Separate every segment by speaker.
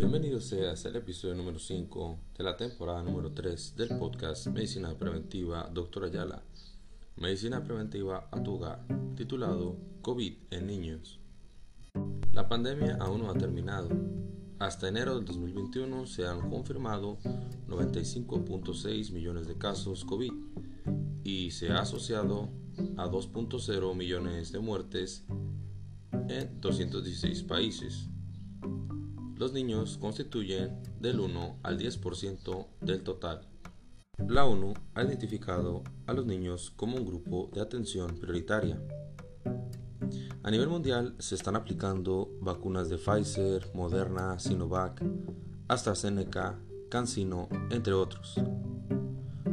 Speaker 1: Bienvenido seas al episodio número 5 de la temporada número 3 del podcast Medicina Preventiva Dr. Ayala. Medicina Preventiva a tu hogar, titulado COVID en niños. La pandemia aún no ha terminado. Hasta enero del 2021 se han confirmado 95.6 millones de casos COVID y se ha asociado a 2.0 millones de muertes en 216 países. Los niños constituyen del 1 al 10% del total. La ONU ha identificado a los niños como un grupo de atención prioritaria. A nivel mundial se están aplicando vacunas de Pfizer, Moderna, Sinovac, AstraZeneca, CanSino, entre otros.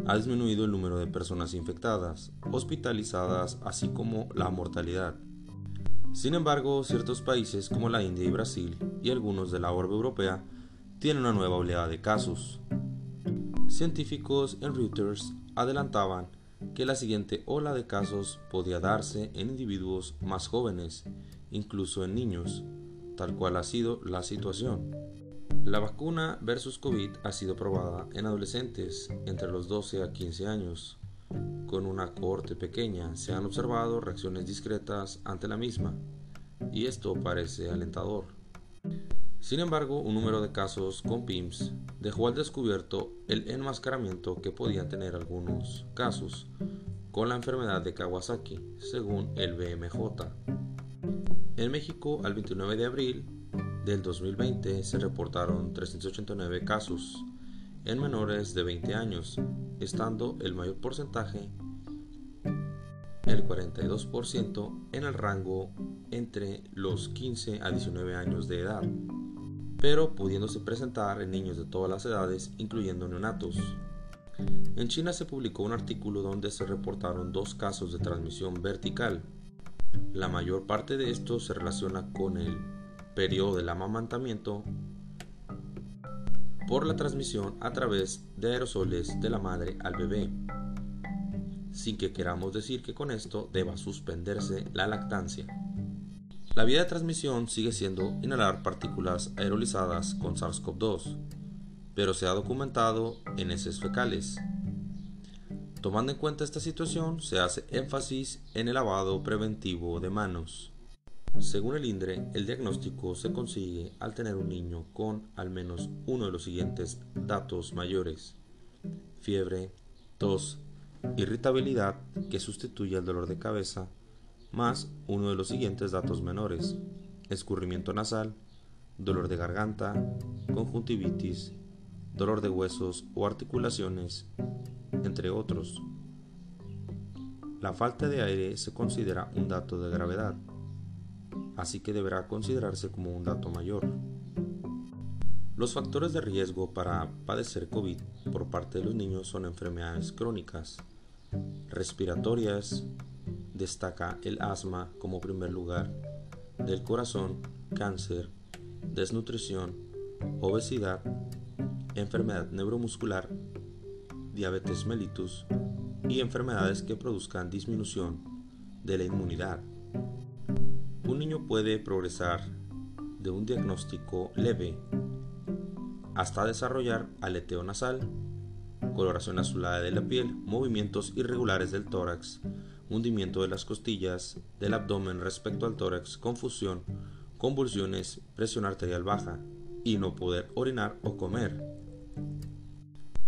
Speaker 1: Ha disminuido el número de personas infectadas, hospitalizadas, así como la mortalidad. Sin embargo, ciertos países como la India y Brasil y algunos de la orbe europea tienen una nueva oleada de casos. Científicos en Reuters adelantaban que la siguiente ola de casos podía darse en individuos más jóvenes, incluso en niños, tal cual ha sido la situación. La vacuna versus COVID ha sido probada en adolescentes entre los 12 a 15 años, con una cohorte pequeña se han observado reacciones discretas ante la misma, y esto parece alentador. Sin embargo, un número de casos con PIMS dejó al descubierto el enmascaramiento que podían tener algunos casos con la enfermedad de Kawasaki, según el BMJ. En México, al 29 de abril del 2020, se reportaron 389 casos en menores de 20 años, estando el mayor porcentaje, el 42%, en el rango entre los 15 a 19 años de edad, pero pudiéndose presentar en niños de todas las edades, incluyendo neonatos. En China se publicó un artículo donde se reportaron dos casos de transmisión vertical. La mayor parte de estos se relaciona con el periodo del amamantamiento por la transmisión a través de aerosoles de la madre al bebé, sin que queramos decir que con esto deba suspenderse la lactancia. La vía de transmisión sigue siendo inhalar partículas aerolizadas con SARS-CoV-2, pero se ha documentado en heces fecales. Tomando en cuenta esta situación, se hace énfasis en el lavado preventivo de manos. Según el INDRE, el diagnóstico se consigue al tener un niño con al menos uno de los siguientes datos mayores. Fiebre, tos, irritabilidad que sustituye al dolor de cabeza, más uno de los siguientes datos menores. Escurrimiento nasal, dolor de garganta, conjuntivitis, dolor de huesos o articulaciones, entre otros. La falta de aire se considera un dato de gravedad así que deberá considerarse como un dato mayor. Los factores de riesgo para padecer COVID por parte de los niños son enfermedades crónicas, respiratorias, destaca el asma como primer lugar, del corazón, cáncer, desnutrición, obesidad, enfermedad neuromuscular, diabetes mellitus y enfermedades que produzcan disminución de la inmunidad. Un niño puede progresar de un diagnóstico leve hasta desarrollar aleteo nasal, coloración azulada de la piel, movimientos irregulares del tórax, hundimiento de las costillas, del abdomen respecto al tórax, confusión, convulsiones, presión arterial baja y no poder orinar o comer.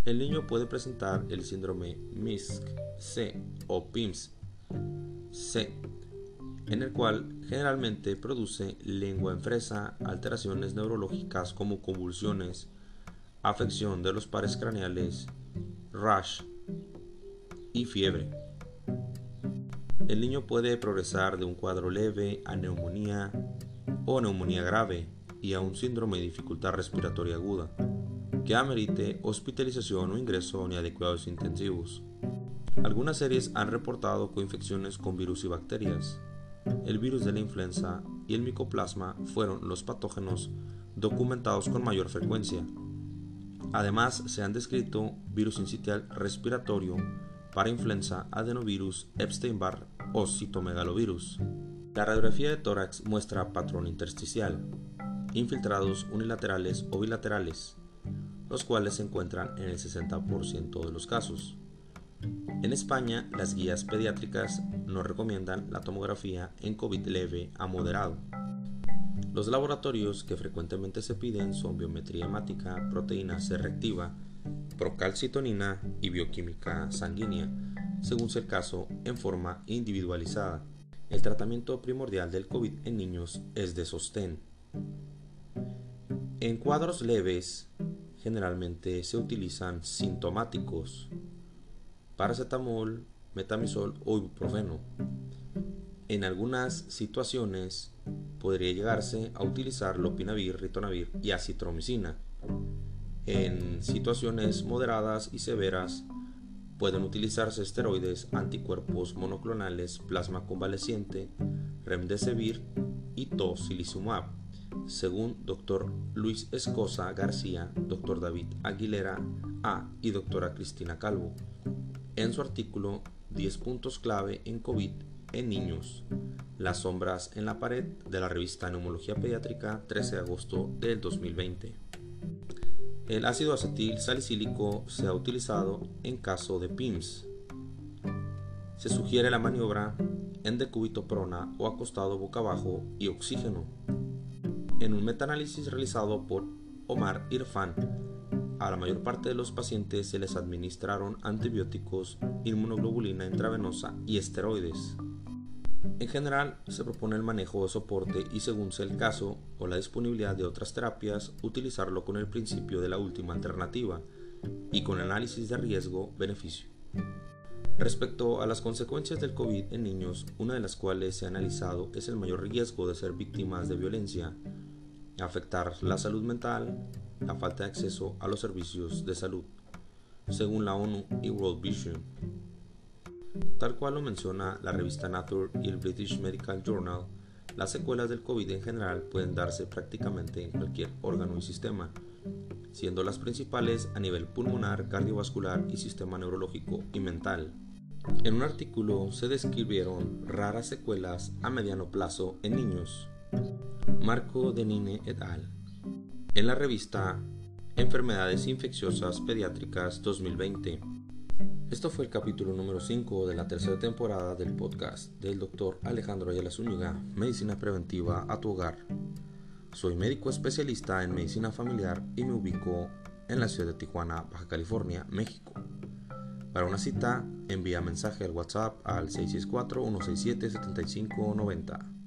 Speaker 1: El niño puede presentar el síndrome MISC-C o PIMS-C en el cual generalmente produce lengua en fresa, alteraciones neurológicas como convulsiones, afección de los pares craneales, rash y fiebre. El niño puede progresar de un cuadro leve a neumonía o neumonía grave y a un síndrome de dificultad respiratoria aguda, que amerite hospitalización o ingreso ni adecuados intensivos. Algunas series han reportado coinfecciones con virus y bacterias, el virus de la influenza y el micoplasma fueron los patógenos documentados con mayor frecuencia. Además, se han descrito virus incitial respiratorio, para influenza, adenovirus, Epstein-Barr o citomegalovirus. La radiografía de tórax muestra patrón intersticial. infiltrados unilaterales o bilaterales, los cuales se encuentran en el 60% de los casos. En España, las guías pediátricas no recomiendan la tomografía en COVID leve a moderado. Los laboratorios que frecuentemente se piden son biometría hemática, proteína C procalcitonina y bioquímica sanguínea, según sea el caso, en forma individualizada. El tratamiento primordial del COVID en niños es de sostén. En cuadros leves, generalmente se utilizan sintomáticos, paracetamol, metamisol o ibuprofeno. En algunas situaciones podría llegarse a utilizar lopinavir, ritonavir y acitromicina. En situaciones moderadas y severas pueden utilizarse esteroides, anticuerpos monoclonales, plasma convaleciente, remdesivir y tocilizumab, según Dr. Luis Escosa García, Dr. David Aguilera A y Dra. Cristina Calvo en su artículo 10 puntos clave en COVID en niños, las sombras en la pared de la revista Neumología Pediátrica 13 de agosto del 2020. El ácido acetil salicílico se ha utilizado en caso de PIMS. Se sugiere la maniobra en decúbito prona o acostado boca abajo y oxígeno. En un metaanálisis realizado por Omar Irfan a la mayor parte de los pacientes se les administraron antibióticos, inmunoglobulina intravenosa y esteroides. En general, se propone el manejo de soporte y según sea el caso o la disponibilidad de otras terapias, utilizarlo con el principio de la última alternativa y con análisis de riesgo-beneficio. Respecto a las consecuencias del COVID en niños, una de las cuales se ha analizado es el mayor riesgo de ser víctimas de violencia, afectar la salud mental, la falta de acceso a los servicios de salud, según la ONU y World Vision. Tal cual lo menciona la revista Nature y el British Medical Journal, las secuelas del COVID en general pueden darse prácticamente en cualquier órgano y sistema, siendo las principales a nivel pulmonar, cardiovascular y sistema neurológico y mental. En un artículo se describieron raras secuelas a mediano plazo en niños. Marco Denine et al en la revista Enfermedades Infecciosas Pediátricas 2020. Esto fue el capítulo número 5 de la tercera temporada del podcast del Dr. Alejandro Ayala Zúñiga, Medicina Preventiva a tu hogar. Soy médico especialista en medicina familiar y me ubico en la ciudad de Tijuana, Baja California, México. Para una cita, envía mensaje al WhatsApp al 664-167-7590.